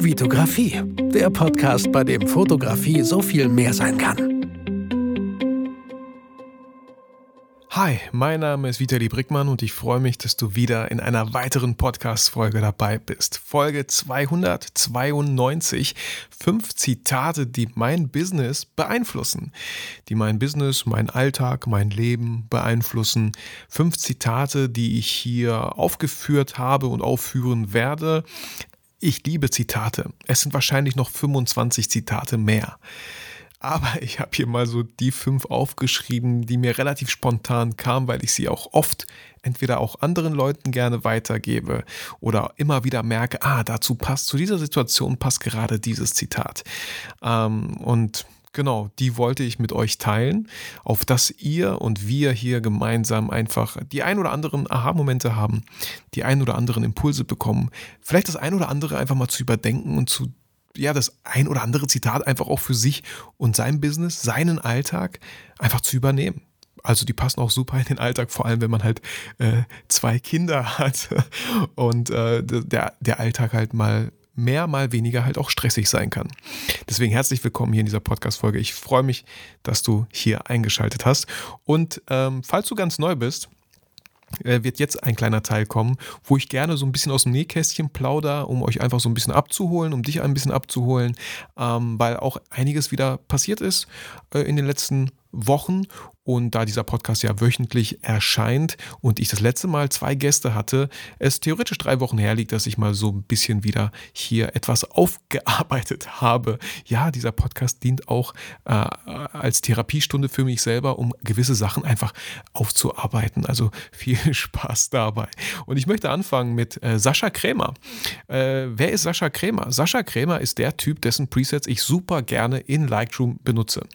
Vitografie, der Podcast, bei dem Fotografie so viel mehr sein kann. Hi, mein Name ist Vitali Brickmann und ich freue mich, dass du wieder in einer weiteren Podcast-Folge dabei bist. Folge 292. Fünf Zitate, die mein Business beeinflussen. Die mein Business, mein Alltag, mein Leben beeinflussen. Fünf Zitate, die ich hier aufgeführt habe und aufführen werde. Ich liebe Zitate. Es sind wahrscheinlich noch 25 Zitate mehr. Aber ich habe hier mal so die fünf aufgeschrieben, die mir relativ spontan kamen, weil ich sie auch oft entweder auch anderen Leuten gerne weitergebe oder immer wieder merke, ah, dazu passt, zu dieser Situation passt gerade dieses Zitat. Ähm, und genau, die wollte ich mit euch teilen, auf dass ihr und wir hier gemeinsam einfach die ein oder anderen Aha-Momente haben, die ein oder anderen Impulse bekommen, vielleicht das ein oder andere einfach mal zu überdenken und zu ja, das ein oder andere Zitat einfach auch für sich und sein Business, seinen Alltag einfach zu übernehmen. Also die passen auch super in den Alltag, vor allem wenn man halt äh, zwei Kinder hat und äh, der, der Alltag halt mal mehr, mal weniger halt auch stressig sein kann. Deswegen herzlich willkommen hier in dieser Podcast-Folge. Ich freue mich, dass du hier eingeschaltet hast. Und ähm, falls du ganz neu bist, äh, wird jetzt ein kleiner Teil kommen, wo ich gerne so ein bisschen aus dem Nähkästchen plauder, um euch einfach so ein bisschen abzuholen, um dich ein bisschen abzuholen, ähm, weil auch einiges wieder passiert ist äh, in den letzten Wochen und da dieser Podcast ja wöchentlich erscheint und ich das letzte Mal zwei Gäste hatte, es theoretisch drei Wochen her liegt, dass ich mal so ein bisschen wieder hier etwas aufgearbeitet habe. Ja, dieser Podcast dient auch äh, als Therapiestunde für mich selber, um gewisse Sachen einfach aufzuarbeiten. Also viel Spaß dabei. Und ich möchte anfangen mit äh, Sascha Krämer. Äh, wer ist Sascha Krämer? Sascha Krämer ist der Typ, dessen Presets ich super gerne in Lightroom benutze.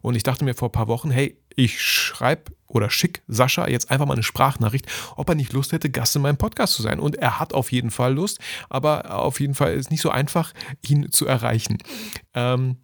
Und ich dachte mir vor ein paar Wochen, hey, ich schreibe oder schick Sascha jetzt einfach mal eine Sprachnachricht, ob er nicht Lust hätte, Gast in meinem Podcast zu sein. Und er hat auf jeden Fall Lust, aber auf jeden Fall ist es nicht so einfach, ihn zu erreichen. Ähm,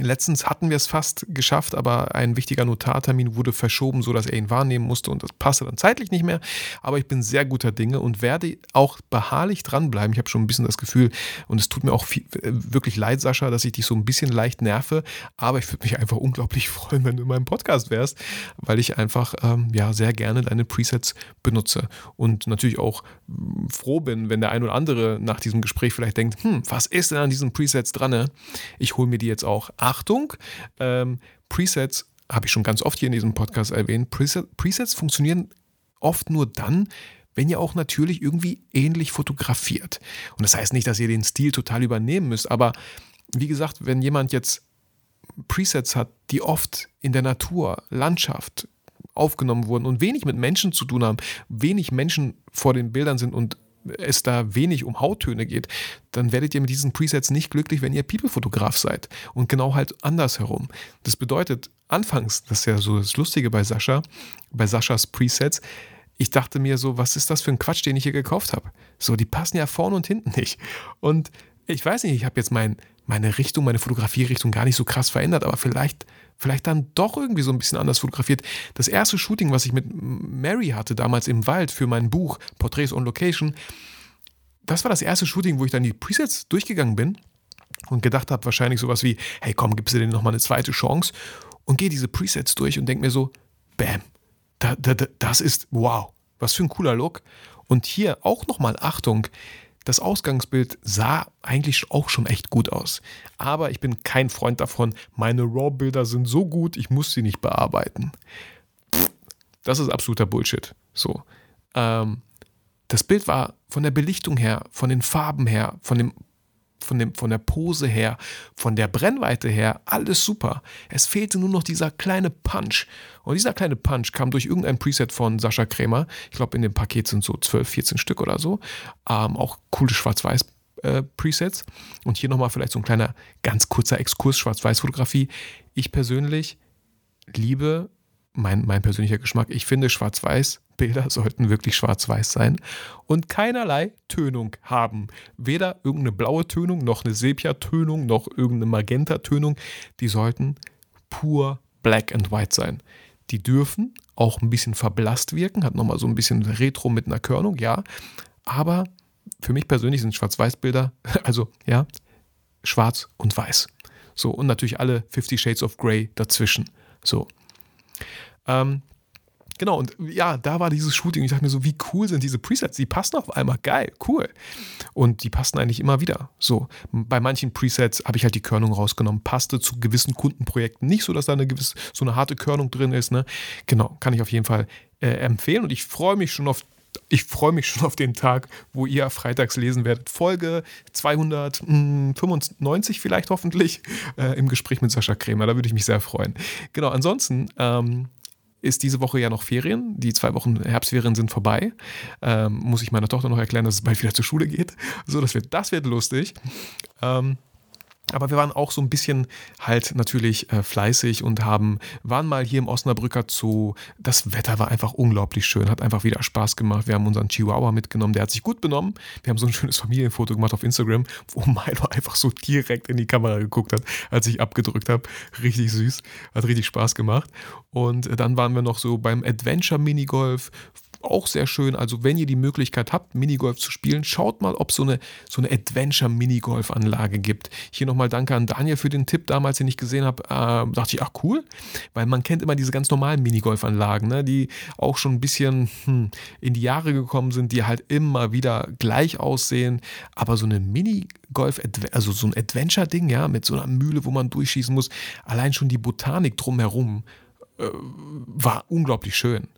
Letztens hatten wir es fast geschafft, aber ein wichtiger Notartermin wurde verschoben, sodass er ihn wahrnehmen musste und das passte dann zeitlich nicht mehr. Aber ich bin sehr guter Dinge und werde auch beharrlich dranbleiben. Ich habe schon ein bisschen das Gefühl und es tut mir auch viel, äh, wirklich leid, Sascha, dass ich dich so ein bisschen leicht nerve. Aber ich würde mich einfach unglaublich freuen, wenn du in meinem Podcast wärst, weil ich einfach ähm, ja sehr gerne deine Presets benutze und natürlich auch hm, froh bin, wenn der ein oder andere nach diesem Gespräch vielleicht denkt, hm, was ist denn an diesen Presets dran? Ich hole mir die jetzt auch Achtung, ähm, Presets habe ich schon ganz oft hier in diesem Podcast erwähnt. Presets funktionieren oft nur dann, wenn ihr auch natürlich irgendwie ähnlich fotografiert. Und das heißt nicht, dass ihr den Stil total übernehmen müsst, aber wie gesagt, wenn jemand jetzt Presets hat, die oft in der Natur, Landschaft aufgenommen wurden und wenig mit Menschen zu tun haben, wenig Menschen vor den Bildern sind und es da wenig um Hauttöne geht, dann werdet ihr mit diesen Presets nicht glücklich, wenn ihr People-Fotograf seid. Und genau halt andersherum. Das bedeutet, anfangs, das ist ja so das Lustige bei Sascha, bei Saschas Presets, ich dachte mir so, was ist das für ein Quatsch, den ich hier gekauft habe? So, die passen ja vorne und hinten nicht. Und ich weiß nicht, ich habe jetzt mein, meine Richtung, meine Fotografierichtung gar nicht so krass verändert, aber vielleicht, vielleicht dann doch irgendwie so ein bisschen anders fotografiert. Das erste Shooting, was ich mit Mary hatte, damals im Wald für mein Buch Portraits on Location, das war das erste Shooting, wo ich dann die Presets durchgegangen bin und gedacht habe, wahrscheinlich sowas wie, hey komm, gibst du denen nochmal eine zweite Chance und gehe diese Presets durch und denke mir so, bam, da, da, das ist wow, was für ein cooler Look. Und hier auch nochmal Achtung, das Ausgangsbild sah eigentlich auch schon echt gut aus. Aber ich bin kein Freund davon, meine RAW-Bilder sind so gut, ich muss sie nicht bearbeiten. Das ist absoluter Bullshit. So. Ähm, das Bild war von der Belichtung her, von den Farben her, von dem von, dem, von der Pose her, von der Brennweite her, alles super. Es fehlte nur noch dieser kleine Punch. Und dieser kleine Punch kam durch irgendein Preset von Sascha Krämer. Ich glaube, in dem Paket sind so 12, 14 Stück oder so. Ähm, auch coole Schwarz-Weiß. Äh, Presets. Und hier nochmal vielleicht so ein kleiner, ganz kurzer Exkurs Schwarz-Weiß-Fotografie. Ich persönlich liebe mein, mein persönlicher Geschmack. Ich finde, Schwarz-Weiß-Bilder sollten wirklich schwarz-weiß sein und keinerlei Tönung haben. Weder irgendeine blaue Tönung, noch eine Sepia-Tönung, noch irgendeine Magenta-Tönung. Die sollten pur black and white sein. Die dürfen auch ein bisschen verblasst wirken, hat nochmal so ein bisschen Retro mit einer Körnung, ja. Aber für mich persönlich sind Schwarz-Weiß-Bilder, also ja, schwarz und weiß. So, und natürlich alle 50 Shades of Grey dazwischen. So. Ähm, genau, und ja, da war dieses Shooting. Ich dachte mir so, wie cool sind diese Presets? Die passen auf einmal. Geil, cool. Und die passen eigentlich immer wieder. So, bei manchen Presets habe ich halt die Körnung rausgenommen. Passte zu gewissen Kundenprojekten nicht so, dass da eine gewisse, so eine harte Körnung drin ist. Ne? Genau, kann ich auf jeden Fall äh, empfehlen. Und ich freue mich schon auf ich freue mich schon auf den Tag, wo ihr freitags lesen werdet. Folge 295 vielleicht hoffentlich äh, im Gespräch mit Sascha Krämer. Da würde ich mich sehr freuen. Genau, ansonsten ähm, ist diese Woche ja noch Ferien. Die zwei Wochen Herbstferien sind vorbei. Ähm, muss ich meiner Tochter noch erklären, dass es bald wieder zur Schule geht. So, das wird, das wird lustig. Ähm, aber wir waren auch so ein bisschen halt natürlich äh, fleißig und haben, waren mal hier im Osnabrücker Zoo. Das Wetter war einfach unglaublich schön, hat einfach wieder Spaß gemacht. Wir haben unseren Chihuahua mitgenommen, der hat sich gut benommen. Wir haben so ein schönes Familienfoto gemacht auf Instagram, wo Milo einfach so direkt in die Kamera geguckt hat, als ich abgedrückt habe. Richtig süß, hat richtig Spaß gemacht. Und äh, dann waren wir noch so beim Adventure Minigolf auch sehr schön. Also wenn ihr die Möglichkeit habt, Minigolf zu spielen, schaut mal, ob es so eine, so eine Adventure-Minigolf-Anlage gibt. Hier nochmal danke an Daniel für den Tipp damals, den ich gesehen habe. Äh, dachte ich, ach cool, weil man kennt immer diese ganz normalen Minigolf-Anlagen, ne, die auch schon ein bisschen hm, in die Jahre gekommen sind, die halt immer wieder gleich aussehen. Aber so eine Minigolf, also so ein Adventure-Ding, ja, mit so einer Mühle, wo man durchschießen muss, allein schon die Botanik drumherum äh, war unglaublich schön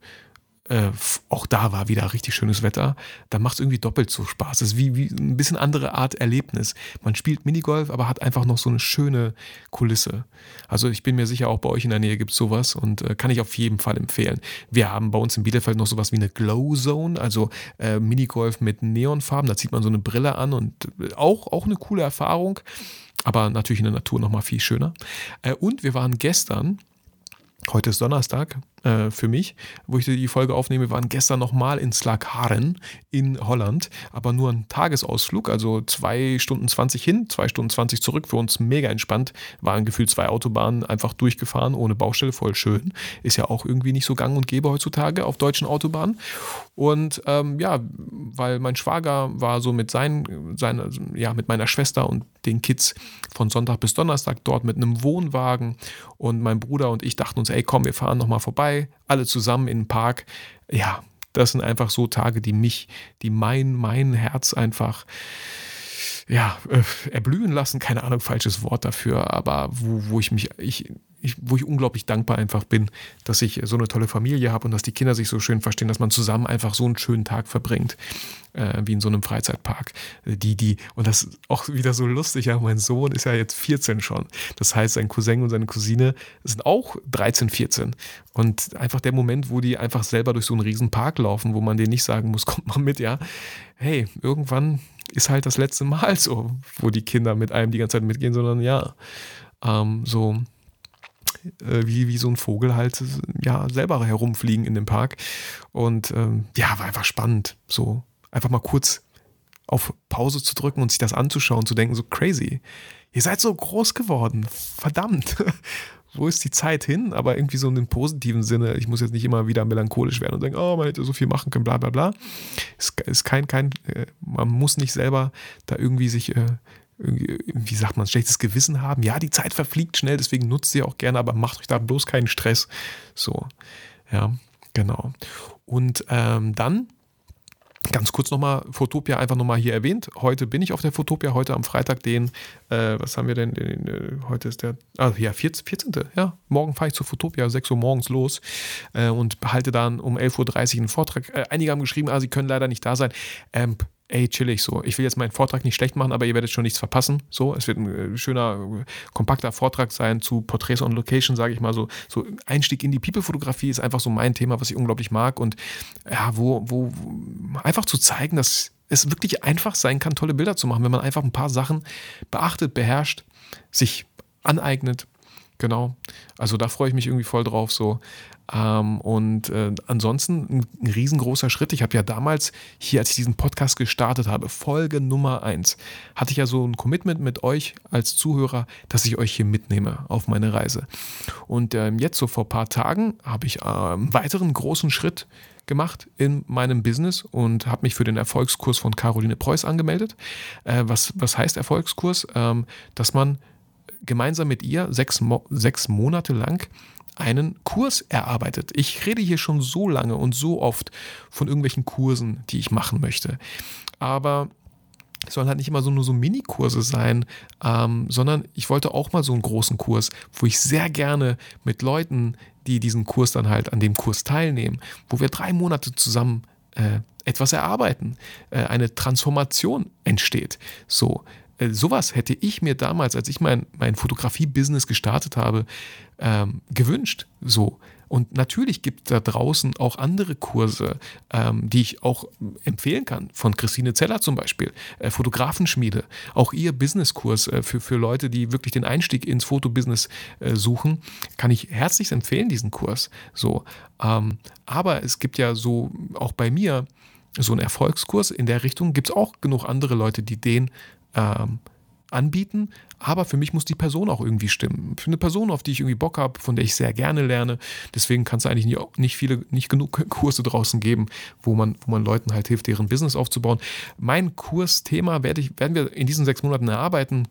äh, auch da war wieder richtig schönes Wetter, dann macht es irgendwie doppelt so Spaß. Es ist wie, wie ein bisschen andere Art Erlebnis. Man spielt Minigolf, aber hat einfach noch so eine schöne Kulisse. Also ich bin mir sicher, auch bei euch in der Nähe gibt es sowas und äh, kann ich auf jeden Fall empfehlen. Wir haben bei uns in Bielefeld noch sowas wie eine Glow Zone, also äh, Minigolf mit Neonfarben. Da zieht man so eine Brille an und äh, auch, auch eine coole Erfahrung, aber natürlich in der Natur nochmal viel schöner. Äh, und wir waren gestern, heute ist Donnerstag, äh, für mich, wo ich die Folge aufnehme, waren gestern nochmal in Slagharen in Holland, aber nur ein Tagesausflug, also zwei Stunden 20 hin, zwei Stunden 20 zurück, für uns mega entspannt, waren gefühlt zwei Autobahnen einfach durchgefahren, ohne Baustelle, voll schön, ist ja auch irgendwie nicht so gang und gäbe heutzutage auf deutschen Autobahnen. Und ähm, ja, weil mein Schwager war so mit seinen, seine, ja, mit meiner Schwester und den Kids von Sonntag bis Donnerstag dort mit einem Wohnwagen und mein Bruder und ich dachten uns, ey komm, wir fahren nochmal vorbei, alle zusammen in den Park. Ja, das sind einfach so Tage, die mich, die mein, mein Herz einfach ja, äh, erblühen lassen, keine Ahnung, falsches Wort dafür, aber wo, wo ich mich, ich, ich, wo ich unglaublich dankbar einfach bin, dass ich so eine tolle Familie habe und dass die Kinder sich so schön verstehen, dass man zusammen einfach so einen schönen Tag verbringt, äh, wie in so einem Freizeitpark. Die, die, und das ist auch wieder so lustig, ja, mein Sohn ist ja jetzt 14 schon. Das heißt, sein Cousin und seine Cousine sind auch 13, 14. Und einfach der Moment, wo die einfach selber durch so einen riesen Park laufen, wo man denen nicht sagen muss, kommt mal mit, ja. Hey, irgendwann ist halt das letzte Mal so, wo die Kinder mit einem die ganze Zeit mitgehen, sondern ja, ähm, so äh, wie, wie so ein Vogel halt ja selber herumfliegen in dem Park. Und ähm, ja, war einfach spannend. So einfach mal kurz auf Pause zu drücken und sich das anzuschauen, zu denken, so crazy. Ihr seid so groß geworden. Verdammt. Wo ist die Zeit hin? Aber irgendwie so in dem positiven Sinne. Ich muss jetzt nicht immer wieder melancholisch werden und denken, oh, man hätte so viel machen können, bla bla bla. Es ist kein, kein, äh, man muss nicht selber da irgendwie sich äh, wie sagt man, schlechtes Gewissen haben. Ja, die Zeit verfliegt schnell, deswegen nutzt sie auch gerne, aber macht euch da bloß keinen Stress. So, ja, genau. Und ähm, dann Ganz kurz nochmal, Fotopia einfach nochmal hier erwähnt. Heute bin ich auf der Fotopia, heute am Freitag, den, äh, was haben wir denn, den, äh, heute ist der, ah ja, 14. 14. Ja, morgen fahre ich zur Fotopia, 6 Uhr morgens los äh, und halte dann um 11.30 Uhr einen Vortrag. Äh, einige haben geschrieben, ah, sie können leider nicht da sein. Ähm, ey, chillig so. Ich will jetzt meinen Vortrag nicht schlecht machen, aber ihr werdet schon nichts verpassen. So, es wird ein äh, schöner, kompakter Vortrag sein zu Porträts on Location, sage ich mal so. So Einstieg in die People-Fotografie ist einfach so mein Thema, was ich unglaublich mag und ja, wo, wo einfach zu zeigen, dass es wirklich einfach sein kann, tolle Bilder zu machen, wenn man einfach ein paar Sachen beachtet, beherrscht, sich aneignet. Genau. Also da freue ich mich irgendwie voll drauf. So. Ähm, und äh, ansonsten ein, riesengroßer Schritt. Ich habe ja damals hier, als ich diesen Podcast gestartet habe, Folge Nummer 1, hatte ich ja so ein Commitment mit euch als Zuhörer, dass ich euch hier mitnehme auf meine Reise. Und ähm, jetzt so vor ein paar Tagen habe ich äh, einen weiteren großen Schritt gemacht in meinem Business und habe mich für den Erfolgskurs von Caroline Preuß angemeldet. Äh, was, was heißt Erfolgskurs? Ähm, dass man gemeinsam mit ihr sechs, Mo sechs Monate lang einen Kurs erarbeitet. Ich rede hier schon so lange und so oft von irgendwelchen Kursen, die ich machen möchte. Aber es sollen halt nicht immer so nur so Mini-Kurse sein, ähm, sondern ich wollte auch mal so einen großen Kurs, wo ich sehr gerne mit Leuten, die diesen Kurs dann halt an dem Kurs teilnehmen, wo wir drei Monate zusammen äh, etwas erarbeiten, äh, eine Transformation entsteht. So, äh, sowas hätte ich mir damals, als ich mein, mein Fotografie-Business gestartet habe, ähm, gewünscht. So. Und natürlich gibt da draußen auch andere Kurse, ähm, die ich auch empfehlen kann. Von Christine Zeller zum Beispiel, äh, Fotografenschmiede. Auch ihr Businesskurs äh, für, für Leute, die wirklich den Einstieg ins Fotobusiness äh, suchen, kann ich herzlich empfehlen, diesen Kurs. So. Ähm, aber es gibt ja so auch bei mir so einen Erfolgskurs in der Richtung. Gibt es auch genug andere Leute, die den ähm, anbieten, aber für mich muss die Person auch irgendwie stimmen. Für eine Person, auf die ich irgendwie Bock habe, von der ich sehr gerne lerne. Deswegen kann es eigentlich nicht, nicht viele, nicht genug Kurse draußen geben, wo man, wo man Leuten halt hilft, deren Business aufzubauen. Mein Kursthema werde ich, werden wir in diesen sechs Monaten erarbeiten.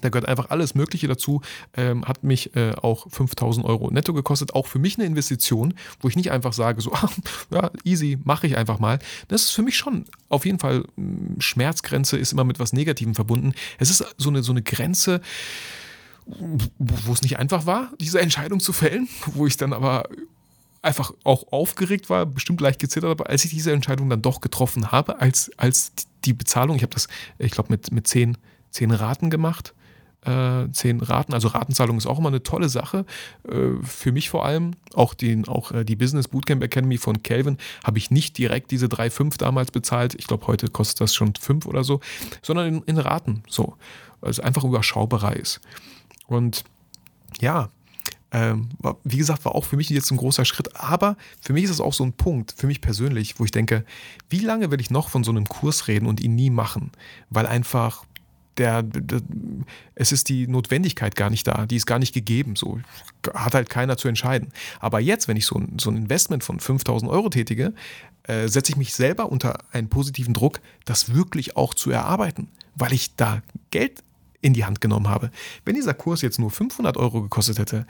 Da gehört einfach alles Mögliche dazu. Ähm, hat mich äh, auch 5000 Euro netto gekostet. Auch für mich eine Investition, wo ich nicht einfach sage, so, ah, ja, easy, mache ich einfach mal. Das ist für mich schon auf jeden Fall, hm, Schmerzgrenze ist immer mit was Negativem verbunden. Es ist so eine, so eine Grenze, wo es nicht einfach war, diese Entscheidung zu fällen, wo ich dann aber einfach auch aufgeregt war, bestimmt leicht gezittert, aber als ich diese Entscheidung dann doch getroffen habe, als, als die Bezahlung, ich habe das, ich glaube, mit, mit zehn, zehn Raten gemacht, äh, zehn Raten. Also Ratenzahlung ist auch immer eine tolle Sache. Äh, für mich vor allem, auch, den, auch äh, die Business Bootcamp Academy von Calvin, habe ich nicht direkt diese 3,5 damals bezahlt. Ich glaube, heute kostet das schon 5 oder so, sondern in, in Raten. So. Also einfach überschaubarer ist. Und ja, ähm, wie gesagt, war auch für mich jetzt ein großer Schritt, aber für mich ist es auch so ein Punkt, für mich persönlich, wo ich denke, wie lange will ich noch von so einem Kurs reden und ihn nie machen? Weil einfach der, der, es ist die Notwendigkeit gar nicht da, die ist gar nicht gegeben. So hat halt keiner zu entscheiden. Aber jetzt, wenn ich so ein, so ein Investment von 5000 Euro tätige, äh, setze ich mich selber unter einen positiven Druck, das wirklich auch zu erarbeiten, weil ich da Geld in die Hand genommen habe. Wenn dieser Kurs jetzt nur 500 Euro gekostet hätte,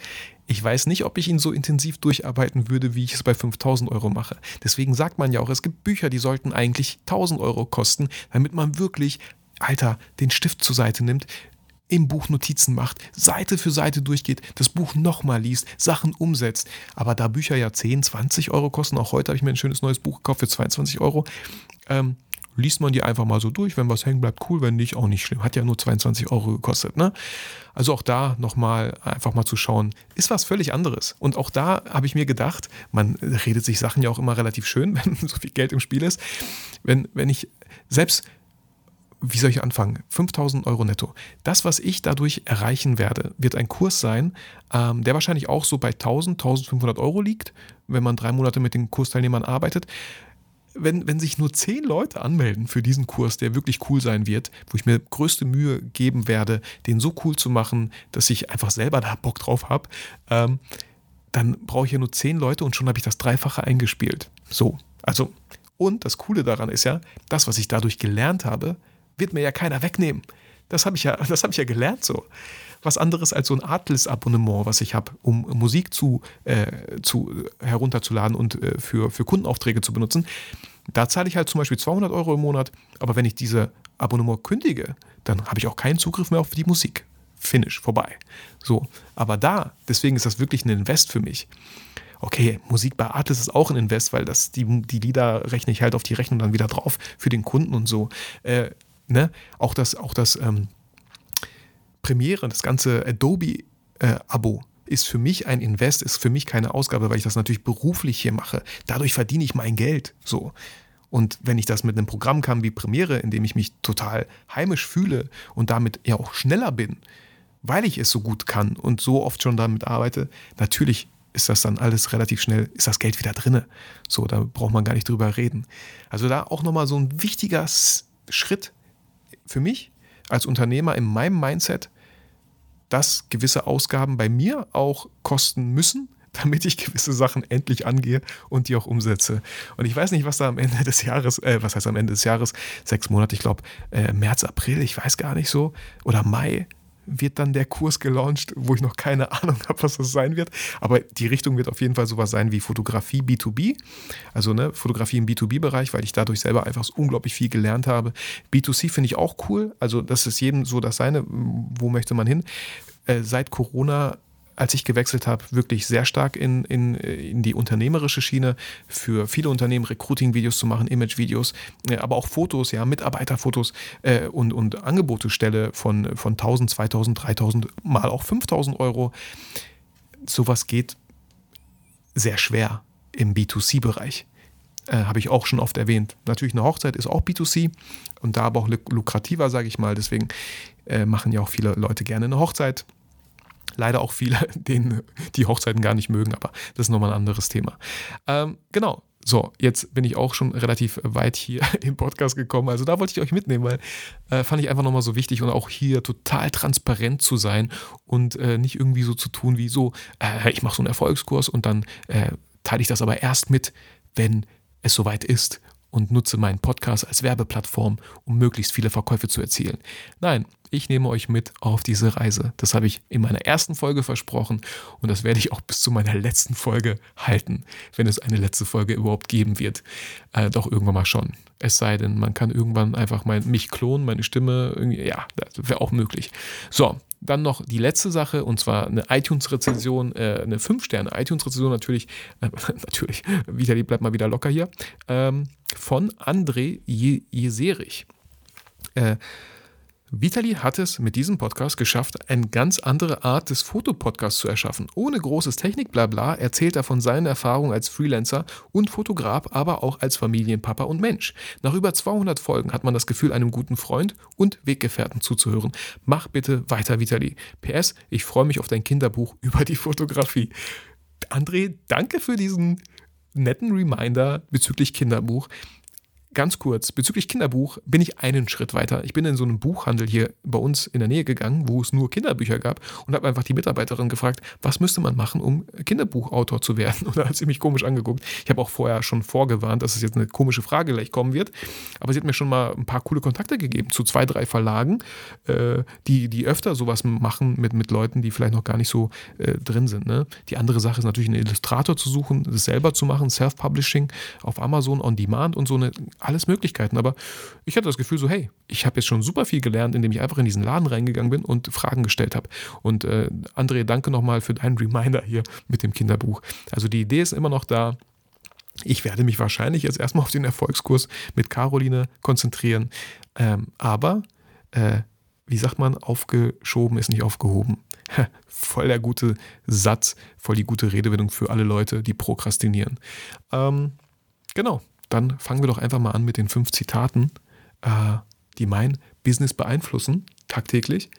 ich weiß nicht, ob ich ihn so intensiv durcharbeiten würde, wie ich es bei 5000 Euro mache. Deswegen sagt man ja auch, es gibt Bücher, die sollten eigentlich 1000 Euro kosten, damit man wirklich Alter, den Stift zur Seite nimmt, im Buch Notizen macht, Seite für Seite durchgeht, das Buch nochmal liest, Sachen umsetzt. Aber da Bücher ja 10, 20 Euro kosten, auch heute habe ich mir ein schönes neues Buch gekauft für 22 Euro, ähm, liest man die einfach mal so durch. Wenn was hängen bleibt, cool, wenn nicht, auch nicht schlimm. Hat ja nur 22 Euro gekostet. Ne? Also auch da nochmal einfach mal zu schauen, ist was völlig anderes. Und auch da habe ich mir gedacht, man redet sich Sachen ja auch immer relativ schön, wenn so viel Geld im Spiel ist. Wenn, wenn ich selbst wie soll ich anfangen? 5000 Euro netto. Das, was ich dadurch erreichen werde, wird ein Kurs sein, ähm, der wahrscheinlich auch so bei 1000, 1500 Euro liegt, wenn man drei Monate mit den Kursteilnehmern arbeitet. Wenn, wenn sich nur zehn Leute anmelden für diesen Kurs, der wirklich cool sein wird, wo ich mir größte Mühe geben werde, den so cool zu machen, dass ich einfach selber da Bock drauf habe, ähm, dann brauche ich ja nur zehn Leute und schon habe ich das Dreifache eingespielt. So, also, und das Coole daran ist ja, das, was ich dadurch gelernt habe, wird mir ja keiner wegnehmen. Das habe ich, ja, hab ich ja gelernt so. Was anderes als so ein Atlas-Abonnement, was ich habe, um Musik zu, äh, zu, herunterzuladen und äh, für, für Kundenaufträge zu benutzen. Da zahle ich halt zum Beispiel 200 Euro im Monat, aber wenn ich diese Abonnement kündige, dann habe ich auch keinen Zugriff mehr auf die Musik. Finish, vorbei. So, aber da, deswegen ist das wirklich ein Invest für mich. Okay, Musik bei Artis ist auch ein Invest, weil das, die, die Lieder rechne ich halt auf die Rechnung dann wieder drauf für den Kunden und so. Äh, Ne? Auch das, auch das ähm, Premiere, das ganze Adobe-Abo äh, ist für mich ein Invest, ist für mich keine Ausgabe, weil ich das natürlich beruflich hier mache. Dadurch verdiene ich mein Geld. So. Und wenn ich das mit einem Programm kann wie Premiere, in dem ich mich total heimisch fühle und damit ja auch schneller bin, weil ich es so gut kann und so oft schon damit arbeite, natürlich ist das dann alles relativ schnell, ist das Geld wieder drinne. So, da braucht man gar nicht drüber reden. Also da auch nochmal so ein wichtiger Schritt für mich als Unternehmer in meinem Mindset, dass gewisse Ausgaben bei mir auch kosten müssen, damit ich gewisse Sachen endlich angehe und die auch umsetze. Und ich weiß nicht, was da am Ende des Jahres, äh, was heißt am Ende des Jahres, sechs Monate, ich glaube äh, März, April, ich weiß gar nicht so, oder Mai, wird dann der Kurs gelauncht, wo ich noch keine Ahnung habe, was das sein wird. Aber die Richtung wird auf jeden Fall sowas sein wie Fotografie B2B. Also ne, Fotografie im B2B-Bereich, weil ich dadurch selber einfach unglaublich viel gelernt habe. B2C finde ich auch cool. Also das ist jedem so das seine. Wo möchte man hin? Äh, seit Corona als ich gewechselt habe, wirklich sehr stark in, in, in die unternehmerische Schiene, für viele Unternehmen Recruiting-Videos zu machen, Image-Videos, äh, aber auch Fotos, ja, Mitarbeiterfotos äh, und, und Angebote stelle von, von 1000, 2000, 3000, mal auch 5000 Euro. Sowas geht sehr schwer im B2C-Bereich. Äh, Habe ich auch schon oft erwähnt. Natürlich eine Hochzeit ist auch B2C und da aber auch lukrativer, sage ich mal. Deswegen äh, machen ja auch viele Leute gerne eine Hochzeit leider auch viele, denen die Hochzeiten gar nicht mögen, aber das ist nochmal ein anderes Thema. Ähm, genau. So, jetzt bin ich auch schon relativ weit hier im Podcast gekommen. Also da wollte ich euch mitnehmen, weil äh, fand ich einfach nochmal so wichtig und auch hier total transparent zu sein und äh, nicht irgendwie so zu tun wie so, äh, ich mache so einen Erfolgskurs und dann äh, teile ich das aber erst mit, wenn es soweit ist und nutze meinen Podcast als Werbeplattform, um möglichst viele Verkäufe zu erzielen. Nein, ich nehme euch mit auf diese Reise. Das habe ich in meiner ersten Folge versprochen und das werde ich auch bis zu meiner letzten Folge halten, wenn es eine letzte Folge überhaupt geben wird. Äh, doch irgendwann mal schon. Es sei denn, man kann irgendwann einfach mein, mich klonen, meine Stimme, ja, das wäre auch möglich. So, dann noch die letzte Sache und zwar eine iTunes-Rezension, äh, eine 5-Sterne-iTunes-Rezension natürlich, äh, natürlich, Vitali bleibt mal wieder locker hier, ähm, von André Jeserich. Äh, Vitali hat es mit diesem Podcast geschafft, eine ganz andere Art des Fotopodcasts zu erschaffen. Ohne großes Technik-Blabla erzählt er von seinen Erfahrungen als Freelancer und Fotograf, aber auch als Familienpapa und Mensch. Nach über 200 Folgen hat man das Gefühl, einem guten Freund und Weggefährten zuzuhören. Mach bitte weiter, Vitali. PS, ich freue mich auf dein Kinderbuch über die Fotografie. André, danke für diesen netten Reminder bezüglich Kinderbuch. Ganz kurz, bezüglich Kinderbuch bin ich einen Schritt weiter. Ich bin in so einem Buchhandel hier bei uns in der Nähe gegangen, wo es nur Kinderbücher gab und habe einfach die Mitarbeiterin gefragt, was müsste man machen, um Kinderbuchautor zu werden? Und da hat sie mich komisch angeguckt. Ich habe auch vorher schon vorgewarnt, dass es jetzt eine komische Frage gleich kommen wird. Aber sie hat mir schon mal ein paar coole Kontakte gegeben zu zwei, drei Verlagen, äh, die, die öfter sowas machen mit, mit Leuten, die vielleicht noch gar nicht so äh, drin sind. Ne? Die andere Sache ist natürlich, einen Illustrator zu suchen, das selber zu machen, Self-Publishing auf Amazon on Demand und so eine alles Möglichkeiten. Aber ich hatte das Gefühl so, hey, ich habe jetzt schon super viel gelernt, indem ich einfach in diesen Laden reingegangen bin und Fragen gestellt habe. Und äh, André, danke nochmal für deinen Reminder hier mit dem Kinderbuch. Also die Idee ist immer noch da. Ich werde mich wahrscheinlich jetzt erstmal auf den Erfolgskurs mit Caroline konzentrieren. Ähm, aber, äh, wie sagt man, aufgeschoben ist nicht aufgehoben. voll der gute Satz, voll die gute Redewendung für alle Leute, die prokrastinieren. Ähm, genau, dann fangen wir doch einfach mal an mit den fünf Zitaten, äh, die mein Business beeinflussen, tagtäglich,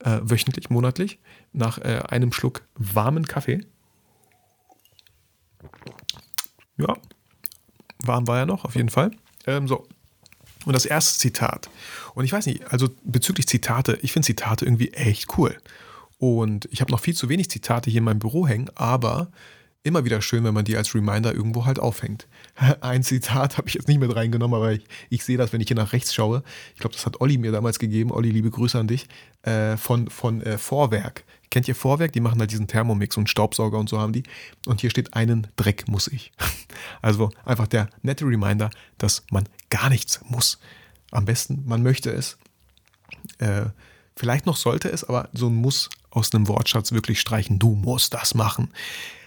äh, wöchentlich, monatlich, nach äh, einem Schluck warmen Kaffee. Ja, warm war er noch, auf jeden Fall. Ähm, so. Und das erste Zitat. Und ich weiß nicht, also bezüglich Zitate, ich finde Zitate irgendwie echt cool. Und ich habe noch viel zu wenig Zitate hier in meinem Büro hängen, aber immer wieder schön, wenn man die als Reminder irgendwo halt aufhängt. Ein Zitat habe ich jetzt nicht mit reingenommen, aber ich, ich sehe das, wenn ich hier nach rechts schaue. Ich glaube, das hat Olli mir damals gegeben. Olli, liebe Grüße an dich. Äh, von von äh, Vorwerk. Kennt ihr Vorwerk? Die machen halt diesen Thermomix und Staubsauger und so haben die. Und hier steht, einen Dreck muss ich. Also einfach der nette Reminder, dass man gar nichts muss. Am besten, man möchte es. Äh, vielleicht noch sollte es, aber so ein Muss aus einem Wortschatz wirklich streichen. Du musst das machen.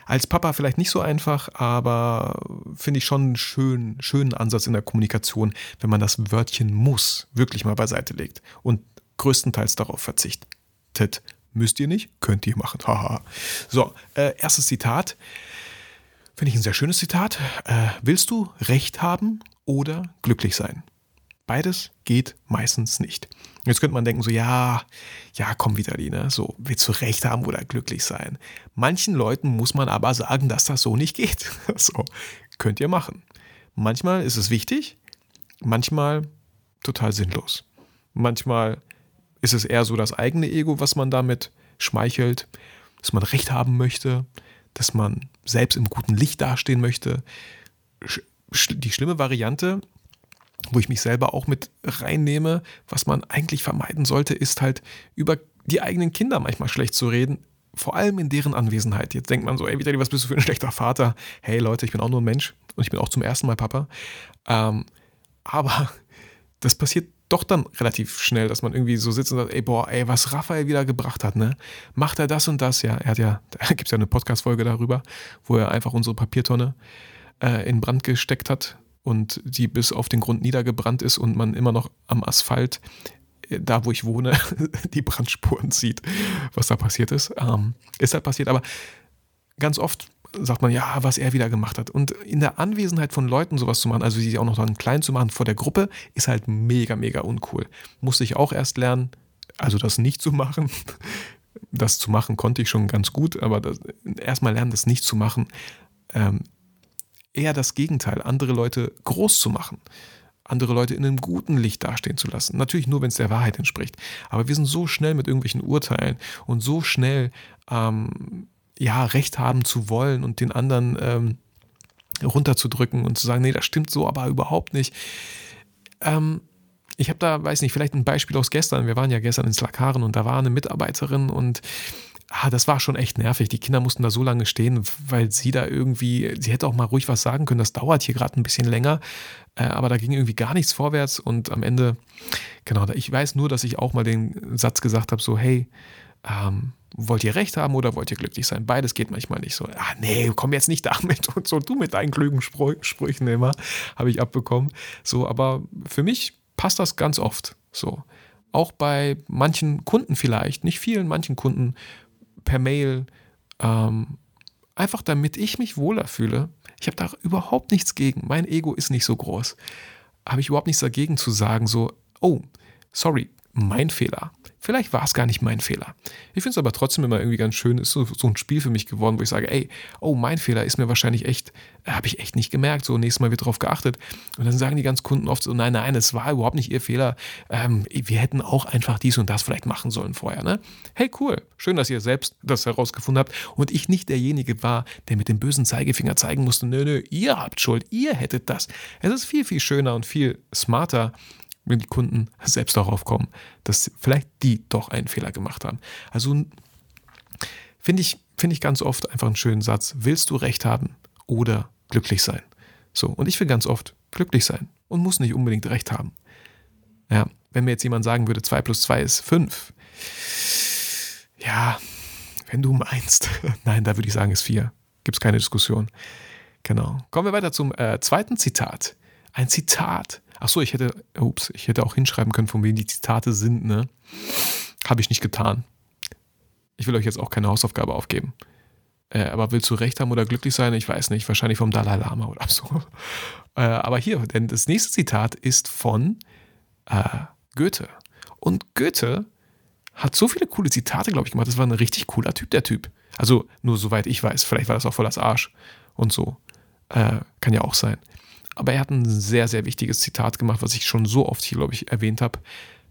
Als Papa vielleicht nicht so einfach, aber finde ich schon einen schönen, schönen Ansatz in der Kommunikation, wenn man das Wörtchen muss wirklich mal beiseite legt und größtenteils darauf verzichtet. Müsst ihr nicht? Könnt ihr machen. Haha. so, äh, erstes Zitat. Finde ich ein sehr schönes Zitat. Äh, willst du Recht haben oder glücklich sein? Beides geht meistens nicht. Jetzt könnte man denken, so, ja, ja, komm wieder, ne? so, willst du recht haben oder glücklich sein? Manchen Leuten muss man aber sagen, dass das so nicht geht. so, könnt ihr machen. Manchmal ist es wichtig, manchmal total sinnlos. Manchmal ist es eher so das eigene Ego, was man damit schmeichelt, dass man Recht haben möchte, dass man selbst im guten Licht dastehen möchte. Die schlimme Variante wo ich mich selber auch mit reinnehme, was man eigentlich vermeiden sollte, ist halt über die eigenen Kinder manchmal schlecht zu reden, vor allem in deren Anwesenheit. Jetzt denkt man so, ey, Vitali, was bist du für ein schlechter Vater? Hey Leute, ich bin auch nur ein Mensch und ich bin auch zum ersten Mal Papa. Ähm, aber das passiert doch dann relativ schnell, dass man irgendwie so sitzt und sagt, ey, boah, ey, was Raphael wieder gebracht hat, ne? Macht er das und das? Ja, er hat ja, da gibt es ja eine Podcast-Folge darüber, wo er einfach unsere Papiertonne äh, in Brand gesteckt hat und die bis auf den Grund niedergebrannt ist und man immer noch am Asphalt, äh, da wo ich wohne, die Brandspuren sieht, was da passiert ist. Ähm, ist halt passiert, aber ganz oft sagt man, ja, was er wieder gemacht hat. Und in der Anwesenheit von Leuten sowas zu machen, also sie auch noch dann klein zu machen vor der Gruppe, ist halt mega, mega uncool. Musste ich auch erst lernen, also das nicht zu machen. Das zu machen konnte ich schon ganz gut, aber erstmal lernen, das nicht zu machen, ähm, eher das Gegenteil, andere Leute groß zu machen, andere Leute in einem guten Licht dastehen zu lassen. Natürlich nur, wenn es der Wahrheit entspricht. Aber wir sind so schnell mit irgendwelchen Urteilen und so schnell, ähm, ja, Recht haben zu wollen und den anderen ähm, runterzudrücken und zu sagen, nee, das stimmt so, aber überhaupt nicht. Ähm, ich habe da, weiß nicht, vielleicht ein Beispiel aus gestern. Wir waren ja gestern in Slakaren und da war eine Mitarbeiterin und ah, das war schon echt nervig. Die Kinder mussten da so lange stehen, weil sie da irgendwie, sie hätte auch mal ruhig was sagen können, das dauert hier gerade ein bisschen länger, äh, aber da ging irgendwie gar nichts vorwärts und am Ende, genau, ich weiß nur, dass ich auch mal den Satz gesagt habe, so, hey, ähm, wollt ihr recht haben oder wollt ihr glücklich sein? Beides geht manchmal nicht so. Ah, nee, komm jetzt nicht damit und so, du mit deinen klugen Sprü Sprüchen immer, habe ich abbekommen. So, aber für mich passt das ganz oft so. Auch bei manchen Kunden vielleicht, nicht vielen, manchen Kunden per Mail, ähm, einfach damit ich mich wohler fühle. Ich habe da überhaupt nichts gegen. Mein Ego ist nicht so groß. Habe ich überhaupt nichts dagegen zu sagen, so, oh, sorry, mein Fehler. Vielleicht war es gar nicht mein Fehler. Ich finde es aber trotzdem immer irgendwie ganz schön. Ist so, so ein Spiel für mich geworden, wo ich sage, ey, oh, mein Fehler ist mir wahrscheinlich echt, äh, habe ich echt nicht gemerkt. So, nächstes Mal wird darauf geachtet. Und dann sagen die ganzen Kunden oft so, nein, nein, es war überhaupt nicht ihr Fehler. Ähm, wir hätten auch einfach dies und das vielleicht machen sollen vorher. Ne? Hey, cool. Schön, dass ihr selbst das herausgefunden habt und ich nicht derjenige war, der mit dem bösen Zeigefinger zeigen musste, nö, nö, ihr habt Schuld, ihr hättet das. Es ist viel, viel schöner und viel smarter, wenn die Kunden selbst darauf kommen, dass vielleicht die doch einen Fehler gemacht haben. Also finde ich, finde ich ganz oft einfach einen schönen Satz. Willst du Recht haben oder glücklich sein? So, und ich will ganz oft glücklich sein und muss nicht unbedingt Recht haben. Ja, wenn mir jetzt jemand sagen würde, 2 plus 2 ist 5. Ja, wenn du meinst. Nein, da würde ich sagen, ist 4. Gibt es keine Diskussion. Genau. Kommen wir weiter zum äh, zweiten Zitat. Ein Zitat Ach so, ich hätte, ups, ich hätte auch hinschreiben können, von wem die Zitate sind, ne? Habe ich nicht getan. Ich will euch jetzt auch keine Hausaufgabe aufgeben. Äh, aber willst du recht haben oder glücklich sein? Ich weiß nicht. Wahrscheinlich vom Dalai Lama oder so. Äh, aber hier, denn das nächste Zitat ist von äh, Goethe. Und Goethe hat so viele coole Zitate, glaube ich, gemacht. Das war ein richtig cooler Typ, der Typ. Also nur soweit ich weiß. Vielleicht war das auch voll das Arsch und so. Äh, kann ja auch sein. Aber er hat ein sehr, sehr wichtiges Zitat gemacht, was ich schon so oft hier, glaube ich, erwähnt habe.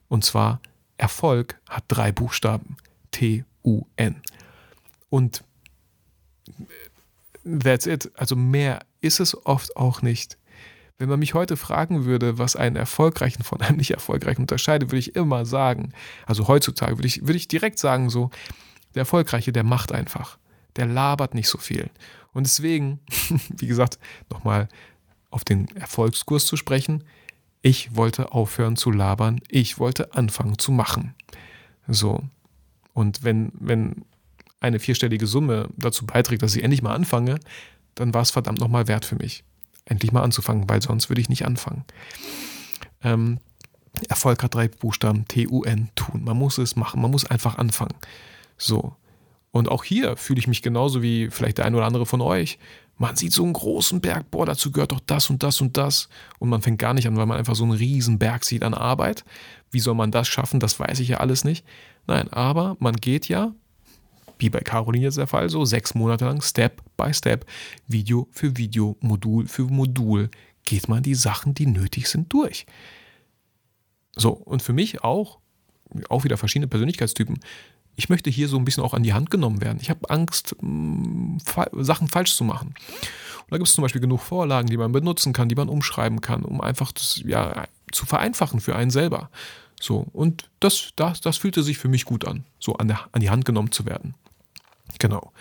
Und zwar, Erfolg hat drei Buchstaben. T-U-N. Und that's it. Also mehr ist es oft auch nicht. Wenn man mich heute fragen würde, was einen erfolgreichen von einem nicht erfolgreichen unterscheidet, würde ich immer sagen, also heutzutage würde ich, würde ich direkt sagen, so, der Erfolgreiche, der macht einfach. Der labert nicht so viel. Und deswegen, wie gesagt, nochmal auf den Erfolgskurs zu sprechen. Ich wollte aufhören zu labern, ich wollte anfangen zu machen. So. Und wenn, wenn eine vierstellige Summe dazu beiträgt, dass ich endlich mal anfange, dann war es verdammt nochmal wert für mich, endlich mal anzufangen, weil sonst würde ich nicht anfangen. Ähm, Erfolg hat drei Buchstaben, T-U-N, tun. Man muss es machen, man muss einfach anfangen. So. Und auch hier fühle ich mich genauso wie vielleicht der ein oder andere von euch. Man sieht so einen großen Berg, boah, dazu gehört doch das und das und das. Und man fängt gar nicht an, weil man einfach so einen riesen Berg sieht an Arbeit. Wie soll man das schaffen? Das weiß ich ja alles nicht. Nein, aber man geht ja, wie bei Caroline jetzt der Fall, so sechs Monate lang, Step by Step, Video für Video, Modul für Modul, geht man die Sachen, die nötig sind, durch. So, und für mich auch, auch wieder verschiedene Persönlichkeitstypen, ich möchte hier so ein bisschen auch an die Hand genommen werden. Ich habe Angst, mm, Sachen falsch zu machen. Und da gibt es zum Beispiel genug Vorlagen, die man benutzen kann, die man umschreiben kann, um einfach das ja, zu vereinfachen für einen selber. So, und das, das, das fühlte sich für mich gut an, so an, der, an die Hand genommen zu werden. Genau.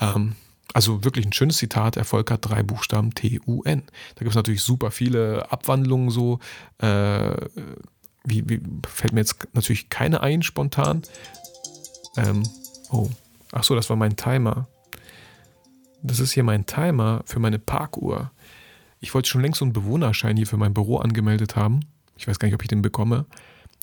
Ähm, also wirklich ein schönes Zitat, Erfolg hat drei Buchstaben T-U-N. Da gibt es natürlich super viele Abwandlungen so. Äh, wie, wie, fällt mir jetzt natürlich keine ein spontan. Ähm, oh, ach so, das war mein Timer. Das ist hier mein Timer für meine Parkuhr. Ich wollte schon längst so einen Bewohnerschein hier für mein Büro angemeldet haben. Ich weiß gar nicht, ob ich den bekomme.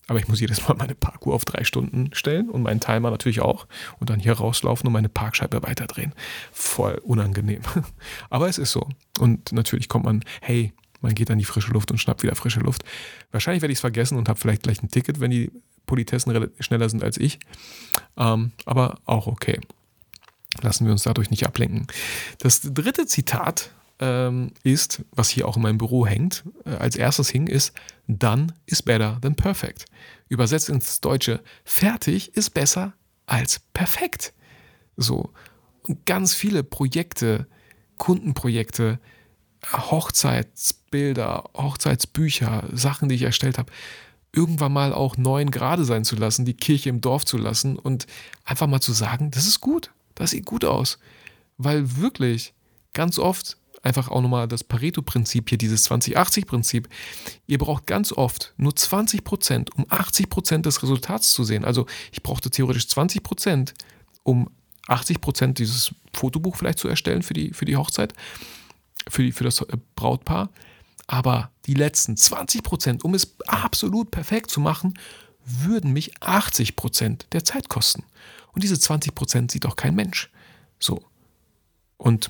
Aber ich muss jedes Mal meine Parkuhr auf drei Stunden stellen und meinen Timer natürlich auch. Und dann hier rauslaufen und meine Parkscheibe weiterdrehen. Voll unangenehm. Aber es ist so. Und natürlich kommt man, hey, man geht an die frische Luft und schnappt wieder frische Luft. Wahrscheinlich werde ich es vergessen und habe vielleicht gleich ein Ticket, wenn die Politessen schneller sind als ich. Ähm, aber auch okay. Lassen wir uns dadurch nicht ablenken. Das dritte Zitat ähm, ist, was hier auch in meinem Büro hängt, äh, als erstes hing, ist Done is better than perfect. Übersetzt ins Deutsche, fertig ist besser als perfekt. So. Und ganz viele Projekte, Kundenprojekte, Hochzeitsbilder, Hochzeitsbücher, Sachen, die ich erstellt habe, irgendwann mal auch neun Grade sein zu lassen, die Kirche im Dorf zu lassen und einfach mal zu sagen, das ist gut, das sieht gut aus. Weil wirklich ganz oft einfach auch nochmal das Pareto-Prinzip hier, dieses 20-80-Prinzip. Ihr braucht ganz oft nur 20 Prozent, um 80 Prozent des Resultats zu sehen. Also ich brauchte theoretisch 20 Prozent, um 80 Prozent dieses Fotobuch vielleicht zu erstellen für die, für die Hochzeit, für, die, für das äh, Brautpaar. Aber die letzten 20 Prozent, um es absolut perfekt zu machen, würden mich 80 Prozent der Zeit kosten. Und diese 20 Prozent sieht auch kein Mensch. So. Und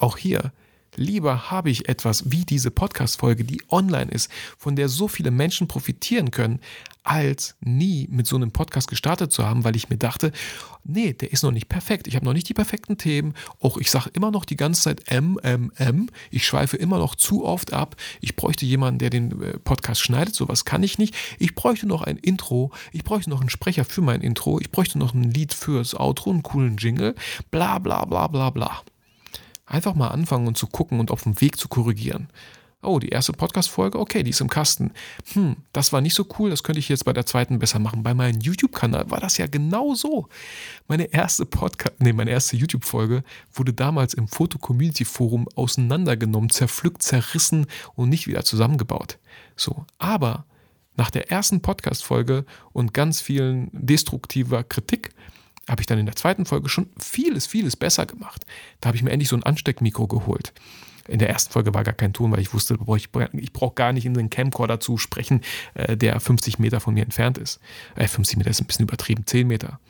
auch hier Lieber habe ich etwas wie diese Podcast-Folge, die online ist, von der so viele Menschen profitieren können, als nie mit so einem Podcast gestartet zu haben, weil ich mir dachte, nee, der ist noch nicht perfekt. Ich habe noch nicht die perfekten Themen. Auch ich sage immer noch die ganze Zeit M, M, M. Ich schweife immer noch zu oft ab. Ich bräuchte jemanden, der den äh, Podcast schneidet. Sowas kann ich nicht. Ich bräuchte noch ein Intro. Ich bräuchte noch einen Sprecher für mein Intro. Ich bräuchte noch ein Lied fürs Outro, einen coolen Jingle. Bla, bla, bla, bla, bla. Einfach mal anfangen und zu gucken und auf dem Weg zu korrigieren. Oh, die erste Podcast-Folge, okay, die ist im Kasten. Hm, das war nicht so cool, das könnte ich jetzt bei der zweiten besser machen. Bei meinem YouTube-Kanal war das ja genau so. Meine erste Podcast, nee, meine erste YouTube-Folge wurde damals im Foto-Community-Forum auseinandergenommen, zerpflückt, zerrissen und nicht wieder zusammengebaut. So, aber nach der ersten Podcast-Folge und ganz vielen destruktiver Kritik habe ich dann in der zweiten Folge schon vieles, vieles besser gemacht. Da habe ich mir endlich so ein Ansteckmikro geholt. In der ersten Folge war gar kein Ton, weil ich wusste, ich, ich brauche gar nicht in den Camcorder zu sprechen, äh, der 50 Meter von mir entfernt ist. Äh, 50 Meter ist ein bisschen übertrieben, 10 Meter.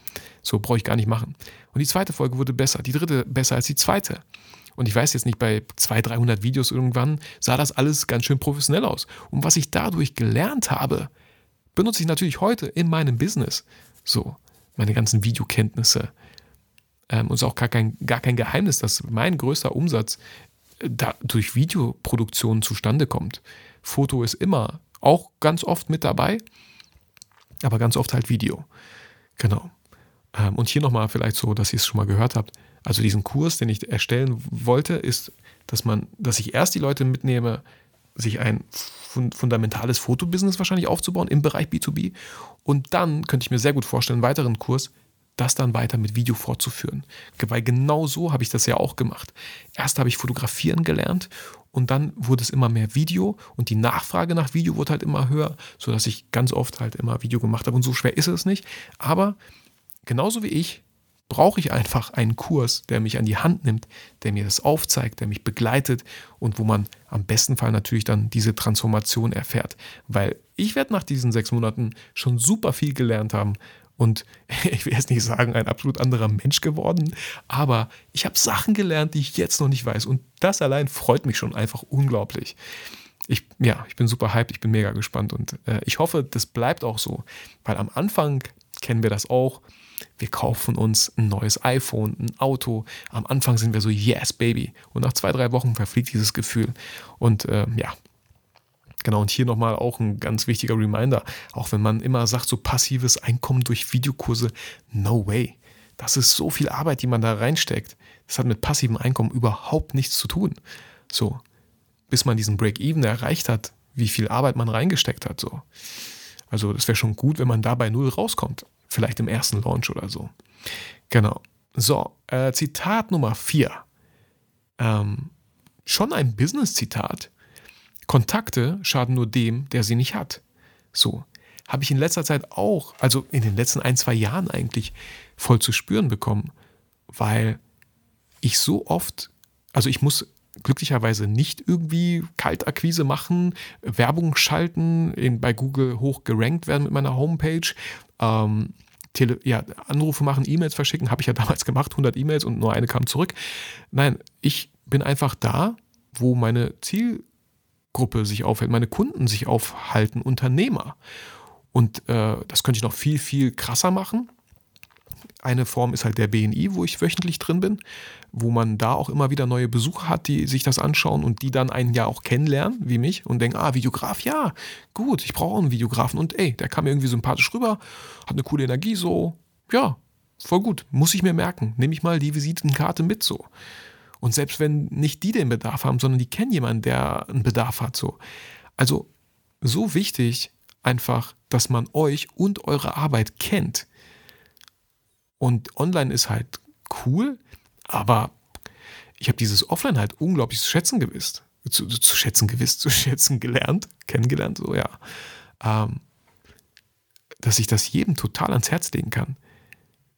So brauche ich gar nicht machen. Und die zweite Folge wurde besser, die dritte besser als die zweite. Und ich weiß jetzt nicht, bei 200, 300 Videos irgendwann sah das alles ganz schön professionell aus. Und was ich dadurch gelernt habe, benutze ich natürlich heute in meinem Business. So meine ganzen Videokenntnisse. Ähm, und es ist auch gar kein, gar kein Geheimnis, dass mein größter Umsatz äh, da durch Videoproduktion zustande kommt. Foto ist immer auch ganz oft mit dabei, aber ganz oft halt Video. Genau. Ähm, und hier nochmal vielleicht so, dass ihr es schon mal gehört habt. Also diesen Kurs, den ich erstellen wollte, ist, dass man, dass ich erst die Leute mitnehme, sich ein fundamentales Fotobusiness wahrscheinlich aufzubauen im Bereich B2B. Und dann könnte ich mir sehr gut vorstellen, einen weiteren Kurs, das dann weiter mit Video fortzuführen. Weil genau so habe ich das ja auch gemacht. Erst habe ich fotografieren gelernt und dann wurde es immer mehr Video und die Nachfrage nach Video wurde halt immer höher, sodass ich ganz oft halt immer Video gemacht habe. Und so schwer ist es nicht. Aber genauso wie ich brauche ich einfach einen Kurs, der mich an die Hand nimmt, der mir das aufzeigt, der mich begleitet und wo man am besten Fall natürlich dann diese Transformation erfährt. Weil ich werde nach diesen sechs Monaten schon super viel gelernt haben Und ich will jetzt nicht sagen, ein absolut anderer Mensch geworden, aber ich habe Sachen gelernt, die ich jetzt noch nicht weiß. Und das allein freut mich schon einfach unglaublich. Ich, ja, ich bin super hyped, ich bin mega gespannt und äh, ich hoffe, das bleibt auch so, weil am Anfang kennen wir das auch. Wir kaufen uns ein neues iPhone, ein Auto. Am Anfang sind wir so, yes, baby. Und nach zwei, drei Wochen verfliegt dieses Gefühl. Und äh, ja, Genau, und hier nochmal auch ein ganz wichtiger Reminder, auch wenn man immer sagt, so passives Einkommen durch Videokurse, no way. Das ist so viel Arbeit, die man da reinsteckt. Das hat mit passivem Einkommen überhaupt nichts zu tun. So, bis man diesen Break-Even erreicht hat, wie viel Arbeit man reingesteckt hat. So. Also das wäre schon gut, wenn man da bei Null rauskommt. Vielleicht im ersten Launch oder so. Genau. So, äh, Zitat Nummer 4. Ähm, schon ein Business-Zitat, Kontakte schaden nur dem, der sie nicht hat. So habe ich in letzter Zeit auch, also in den letzten ein, zwei Jahren eigentlich, voll zu spüren bekommen, weil ich so oft, also ich muss glücklicherweise nicht irgendwie Kaltakquise machen, Werbung schalten, in, bei Google hoch gerankt werden mit meiner Homepage, ähm, Tele, ja, Anrufe machen, E-Mails verschicken, habe ich ja damals gemacht, 100 E-Mails und nur eine kam zurück. Nein, ich bin einfach da, wo meine Ziel Gruppe sich aufhält, meine Kunden sich aufhalten, Unternehmer. Und äh, das könnte ich noch viel, viel krasser machen. Eine Form ist halt der BNI, wo ich wöchentlich drin bin, wo man da auch immer wieder neue Besucher hat, die sich das anschauen und die dann einen ja auch kennenlernen, wie mich, und denken, ah, Videograf, ja, gut, ich brauche einen Videografen und ey, der kam mir irgendwie sympathisch rüber, hat eine coole Energie, so, ja, voll gut, muss ich mir merken, nehme ich mal die Visitenkarte mit, so. Und selbst wenn nicht die den Bedarf haben, sondern die kennen jemanden, der einen Bedarf hat, so. Also so wichtig einfach, dass man euch und eure Arbeit kennt. Und online ist halt cool, aber ich habe dieses Offline halt unglaublich zu schätzen gewusst. Zu, zu, schätzen gewusst, zu schätzen gelernt, kennengelernt, so ja. Ähm, dass ich das jedem total ans Herz legen kann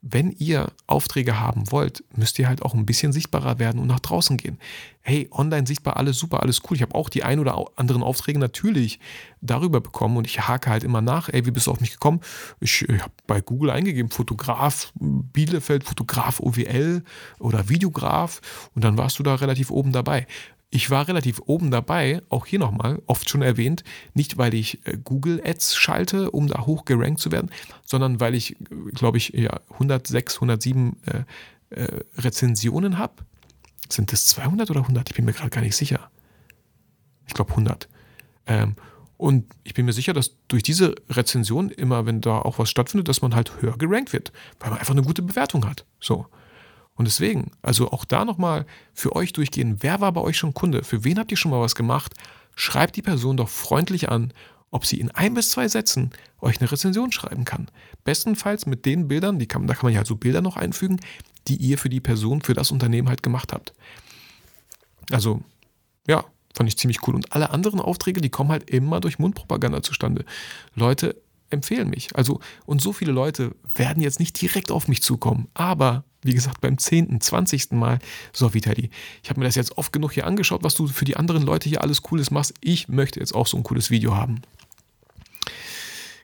wenn ihr Aufträge haben wollt, müsst ihr halt auch ein bisschen sichtbarer werden und nach draußen gehen. Hey, online sichtbar, alles super, alles cool. Ich habe auch die ein oder anderen Aufträge natürlich darüber bekommen und ich hake halt immer nach. Ey, wie bist du auf mich gekommen? Ich, ich habe bei Google eingegeben, Fotograf Bielefeld, Fotograf OWL oder Videograf und dann warst du da relativ oben dabei. Ich war relativ oben dabei, auch hier nochmal, oft schon erwähnt, nicht weil ich äh, Google Ads schalte, um da hoch gerankt zu werden, sondern weil ich, glaube ich, ja, 106, 107 äh, äh, Rezensionen habe. Sind das 200 oder 100? Ich bin mir gerade gar nicht sicher. Ich glaube 100. Ähm, und ich bin mir sicher, dass durch diese Rezension immer, wenn da auch was stattfindet, dass man halt höher gerankt wird, weil man einfach eine gute Bewertung hat. So. Und deswegen, also auch da nochmal für euch durchgehen, wer war bei euch schon Kunde? Für wen habt ihr schon mal was gemacht? Schreibt die Person doch freundlich an, ob sie in ein bis zwei Sätzen euch eine Rezension schreiben kann. Bestenfalls mit den Bildern, die kann, da kann man ja so Bilder noch einfügen, die ihr für die Person, für das Unternehmen halt gemacht habt. Also, ja, fand ich ziemlich cool. Und alle anderen Aufträge, die kommen halt immer durch Mundpropaganda zustande. Leute empfehlen mich. Also, und so viele Leute werden jetzt nicht direkt auf mich zukommen, aber wie gesagt, beim 10., 20. Mal, so Vitali, ich habe mir das jetzt oft genug hier angeschaut, was du für die anderen Leute hier alles Cooles machst. Ich möchte jetzt auch so ein cooles Video haben.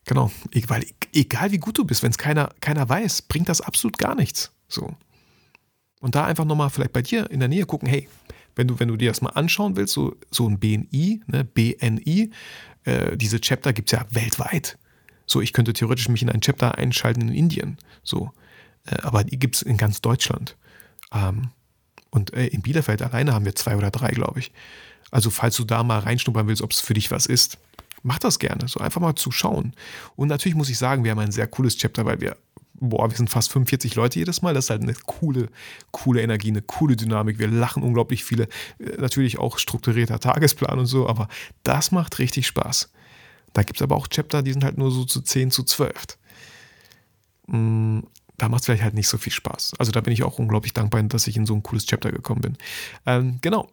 Genau, weil egal wie gut du bist, wenn es keiner, keiner weiß, bringt das absolut gar nichts. So. Und da einfach nochmal vielleicht bei dir in der Nähe gucken, hey, wenn du, wenn du dir das mal anschauen willst, so, so ein BNI, ne, BNI, äh, diese Chapter gibt es ja weltweit. So, ich könnte theoretisch mich in ein Chapter einschalten in Indien. So. Äh, aber die gibt es in ganz Deutschland. Ähm, und äh, in Bielefeld alleine haben wir zwei oder drei, glaube ich. Also, falls du da mal reinschnuppern willst, ob es für dich was ist, mach das gerne. So einfach mal zu schauen. Und natürlich muss ich sagen, wir haben ein sehr cooles Chapter, weil wir, boah, wir sind fast 45 Leute jedes Mal. Das ist halt eine coole, coole Energie, eine coole Dynamik. Wir lachen unglaublich viele. Äh, natürlich auch strukturierter Tagesplan und so, aber das macht richtig Spaß. Da gibt es aber auch Chapter, die sind halt nur so zu 10 zu 12. Da macht es vielleicht halt nicht so viel Spaß. Also da bin ich auch unglaublich dankbar, dass ich in so ein cooles Chapter gekommen bin. Ähm, genau.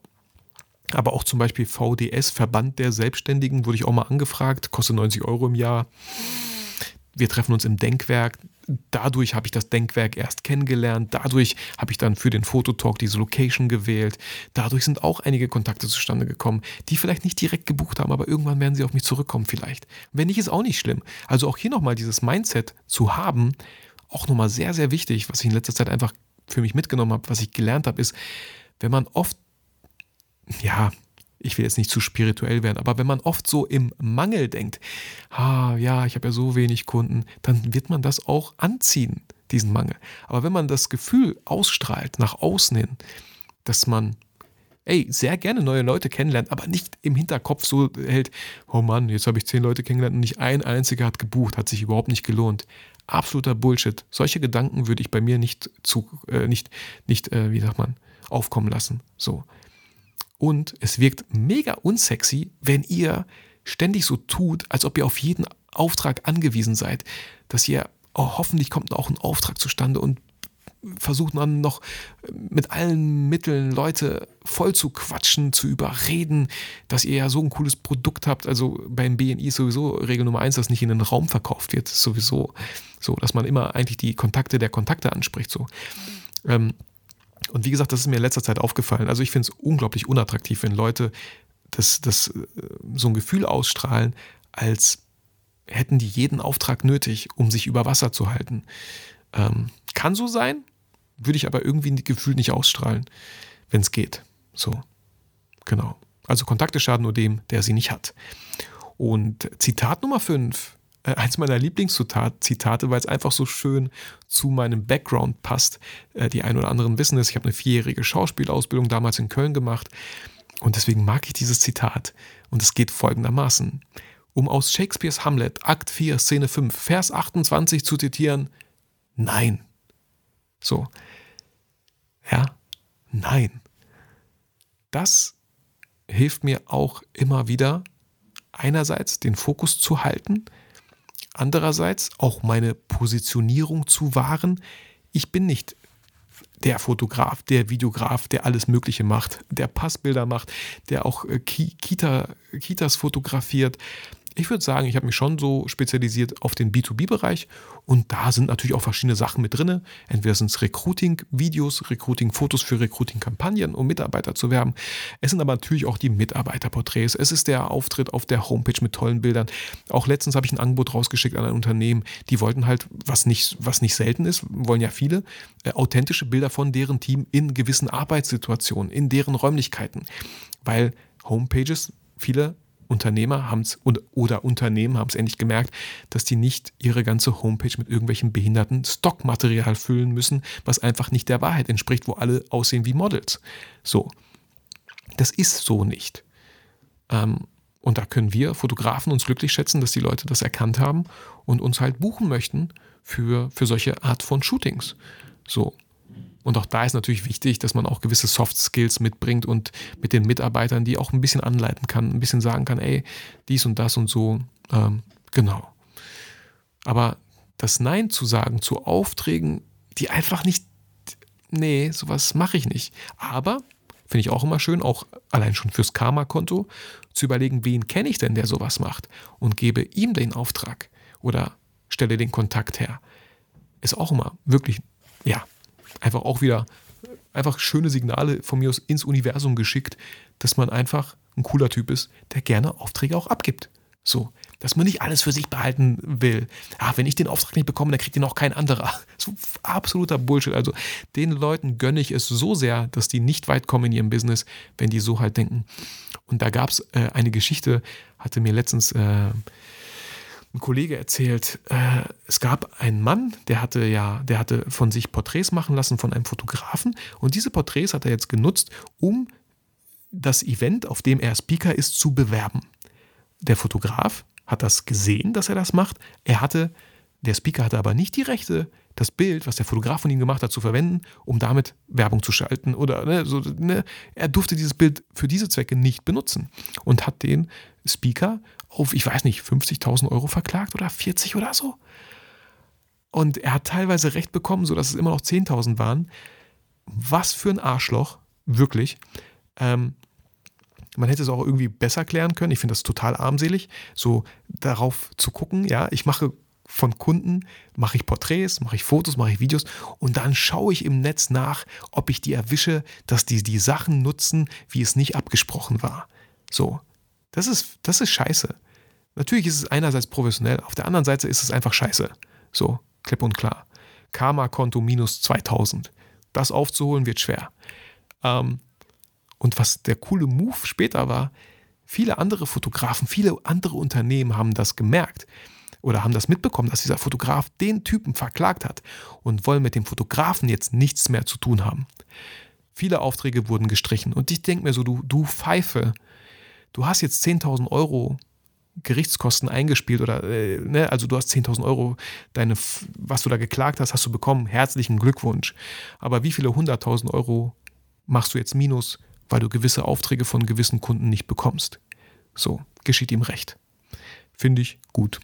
Aber auch zum Beispiel VDS, Verband der Selbstständigen, wurde ich auch mal angefragt, kostet 90 Euro im Jahr. Wir treffen uns im Denkwerk. dadurch habe ich das Denkwerk erst kennengelernt, dadurch habe ich dann für den Fototalk diese Location gewählt, dadurch sind auch einige Kontakte zustande gekommen, die vielleicht nicht direkt gebucht haben, aber irgendwann werden sie auf mich zurückkommen vielleicht. Wenn nicht, ist auch nicht schlimm. Also auch hier nochmal dieses Mindset zu haben, auch nochmal sehr, sehr wichtig, was ich in letzter Zeit einfach für mich mitgenommen habe, was ich gelernt habe, ist, wenn man oft, ja, ich will jetzt nicht zu spirituell werden, aber wenn man oft so im Mangel denkt, ah ja, ich habe ja so wenig Kunden, dann wird man das auch anziehen, diesen Mangel. Aber wenn man das Gefühl ausstrahlt nach außen hin, dass man ey, sehr gerne neue Leute kennenlernt, aber nicht im Hinterkopf so hält, oh Mann, jetzt habe ich zehn Leute kennengelernt und nicht ein einziger hat gebucht, hat sich überhaupt nicht gelohnt. Absoluter Bullshit. Solche Gedanken würde ich bei mir nicht zu, äh, nicht, nicht, äh, wie sagt man, aufkommen lassen. So. Und es wirkt mega unsexy, wenn ihr ständig so tut, als ob ihr auf jeden Auftrag angewiesen seid, dass ihr, oh, hoffentlich kommt auch ein Auftrag zustande und versucht dann noch mit allen Mitteln Leute voll zu quatschen, zu überreden, dass ihr ja so ein cooles Produkt habt. Also beim BNI ist sowieso Regel Nummer eins, dass nicht in den Raum verkauft wird. Sowieso so, dass man immer eigentlich die Kontakte der Kontakte anspricht. So. Ähm, und wie gesagt, das ist mir in letzter Zeit aufgefallen. Also ich finde es unglaublich unattraktiv, wenn Leute das, das, äh, so ein Gefühl ausstrahlen, als hätten die jeden Auftrag nötig, um sich über Wasser zu halten. Ähm, kann so sein, würde ich aber irgendwie ein Gefühl nicht ausstrahlen, wenn es geht. So, genau. Also Kontakte schaden nur dem, der sie nicht hat. Und Zitat Nummer 5, äh, eins meiner Lieblingszitate, weil es einfach so schön zu meinem Background passt. Äh, die ein oder anderen wissen es, ich habe eine vierjährige Schauspielausbildung damals in Köln gemacht und deswegen mag ich dieses Zitat. Und es geht folgendermaßen. Um aus Shakespeares Hamlet, Akt 4, Szene 5, Vers 28 zu zitieren, nein. So. Ja, nein. Das hilft mir auch immer wieder, einerseits den Fokus zu halten, andererseits auch meine Positionierung zu wahren. Ich bin nicht der Fotograf, der Videograf, der alles Mögliche macht, der Passbilder macht, der auch äh, Kita, Kitas fotografiert, ich würde sagen, ich habe mich schon so spezialisiert auf den B2B-Bereich und da sind natürlich auch verschiedene Sachen mit drin. Entweder sind es Recruiting-Videos, Recruiting-Fotos für Recruiting-Kampagnen, um Mitarbeiter zu werben. Es sind aber natürlich auch die Mitarbeiterporträts. Es ist der Auftritt auf der Homepage mit tollen Bildern. Auch letztens habe ich ein Angebot rausgeschickt an ein Unternehmen, die wollten halt, was nicht, was nicht selten ist, wollen ja viele, äh, authentische Bilder von deren Team in gewissen Arbeitssituationen, in deren Räumlichkeiten. Weil Homepages, viele Unternehmer haben es oder Unternehmen haben es endlich gemerkt, dass die nicht ihre ganze Homepage mit irgendwelchen behinderten Stockmaterial füllen müssen, was einfach nicht der Wahrheit entspricht, wo alle aussehen wie Models. So. Das ist so nicht. Ähm, und da können wir Fotografen uns glücklich schätzen, dass die Leute das erkannt haben und uns halt buchen möchten für, für solche Art von Shootings. So. Und auch da ist natürlich wichtig, dass man auch gewisse Soft Skills mitbringt und mit den Mitarbeitern, die auch ein bisschen anleiten kann, ein bisschen sagen kann, ey, dies und das und so. Ähm, genau. Aber das Nein zu sagen zu Aufträgen, die einfach nicht, nee, sowas mache ich nicht. Aber finde ich auch immer schön, auch allein schon fürs Karma-Konto, zu überlegen, wen kenne ich denn, der sowas macht und gebe ihm den Auftrag oder stelle den Kontakt her. Ist auch immer wirklich, ja, einfach auch wieder einfach schöne Signale von mir aus ins Universum geschickt, dass man einfach ein cooler Typ ist, der gerne Aufträge auch abgibt. So, dass man nicht alles für sich behalten will. Ah, wenn ich den Auftrag nicht bekomme, dann kriegt ihn auch kein anderer. So absoluter Bullshit. Also den Leuten gönne ich es so sehr, dass die nicht weit kommen in ihrem Business, wenn die so halt denken. Und da gab es äh, eine Geschichte, hatte mir letztens äh, ein Kollege erzählt, äh, es gab einen Mann, der hatte ja, der hatte von sich Porträts machen lassen von einem Fotografen und diese Porträts hat er jetzt genutzt, um das Event, auf dem er Speaker ist, zu bewerben. Der Fotograf hat das gesehen, dass er das macht. Er hatte, der Speaker hatte aber nicht die Rechte, das Bild, was der Fotograf von ihm gemacht hat, zu verwenden, um damit Werbung zu schalten. Oder ne, so, ne, er durfte dieses Bild für diese Zwecke nicht benutzen und hat den Speaker auf, ich weiß nicht, 50.000 Euro verklagt oder 40 oder so. Und er hat teilweise Recht bekommen, sodass es immer noch 10.000 waren. Was für ein Arschloch, wirklich. Ähm, man hätte es auch irgendwie besser klären können. Ich finde das total armselig, so darauf zu gucken. Ja, ich mache von Kunden, mache ich Porträts, mache ich Fotos, mache ich Videos und dann schaue ich im Netz nach, ob ich die erwische, dass die die Sachen nutzen, wie es nicht abgesprochen war. So, das ist, das ist scheiße. Natürlich ist es einerseits professionell, auf der anderen Seite ist es einfach scheiße. So, klipp und klar. Karma-Konto minus 2000. Das aufzuholen wird schwer. Ähm, und was der coole Move später war, viele andere Fotografen, viele andere Unternehmen haben das gemerkt oder haben das mitbekommen, dass dieser Fotograf den Typen verklagt hat und wollen mit dem Fotografen jetzt nichts mehr zu tun haben. Viele Aufträge wurden gestrichen und ich denke mir so, du, du Pfeife, du hast jetzt 10.000 Euro Gerichtskosten eingespielt oder, äh, ne, also du hast 10.000 Euro, deine, was du da geklagt hast, hast du bekommen. Herzlichen Glückwunsch. Aber wie viele 100.000 Euro machst du jetzt minus, weil du gewisse Aufträge von gewissen Kunden nicht bekommst? So, geschieht ihm recht. Finde ich gut.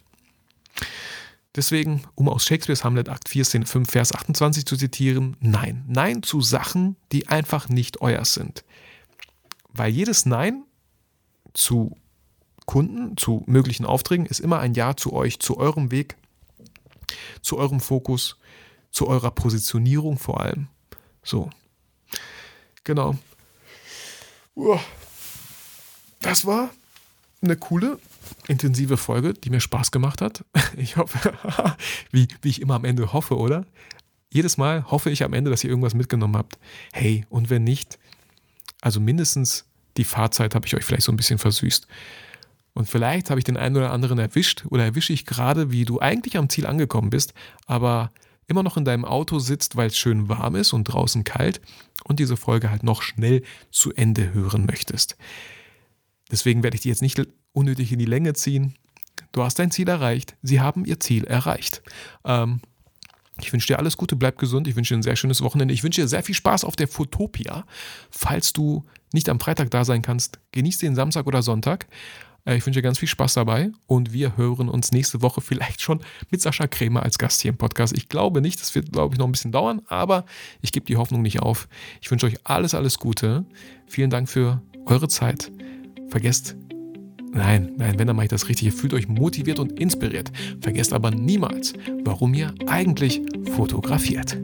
Deswegen, um aus Shakespeares Hamlet Akt 4, Szene 5, Vers 28 zu zitieren, nein. Nein zu Sachen, die einfach nicht euers sind. Weil jedes Nein zu Kunden, zu möglichen Aufträgen ist immer ein Ja zu euch, zu eurem Weg, zu eurem Fokus, zu eurer Positionierung vor allem. So. Genau. Das war eine coole intensive Folge, die mir Spaß gemacht hat. Ich hoffe, wie, wie ich immer am Ende hoffe, oder? Jedes Mal hoffe ich am Ende, dass ihr irgendwas mitgenommen habt. Hey, und wenn nicht, also mindestens die Fahrzeit habe ich euch vielleicht so ein bisschen versüßt. Und vielleicht habe ich den einen oder anderen erwischt oder erwische ich gerade, wie du eigentlich am Ziel angekommen bist, aber immer noch in deinem Auto sitzt, weil es schön warm ist und draußen kalt und diese Folge halt noch schnell zu Ende hören möchtest. Deswegen werde ich die jetzt nicht unnötig in die Länge ziehen. Du hast dein Ziel erreicht. Sie haben ihr Ziel erreicht. Ähm, ich wünsche dir alles Gute, bleib gesund. Ich wünsche dir ein sehr schönes Wochenende. Ich wünsche dir sehr viel Spaß auf der Fotopia. Falls du nicht am Freitag da sein kannst, genieß den Samstag oder Sonntag. Äh, ich wünsche dir ganz viel Spaß dabei und wir hören uns nächste Woche vielleicht schon mit Sascha Krämer als Gast hier im Podcast. Ich glaube nicht, das wird, glaube ich, noch ein bisschen dauern, aber ich gebe die Hoffnung nicht auf. Ich wünsche euch alles, alles Gute. Vielen Dank für eure Zeit. Vergesst Nein, nein, wenn, dann mache ich das richtig. Ihr fühlt euch motiviert und inspiriert. Vergesst aber niemals, warum ihr eigentlich fotografiert.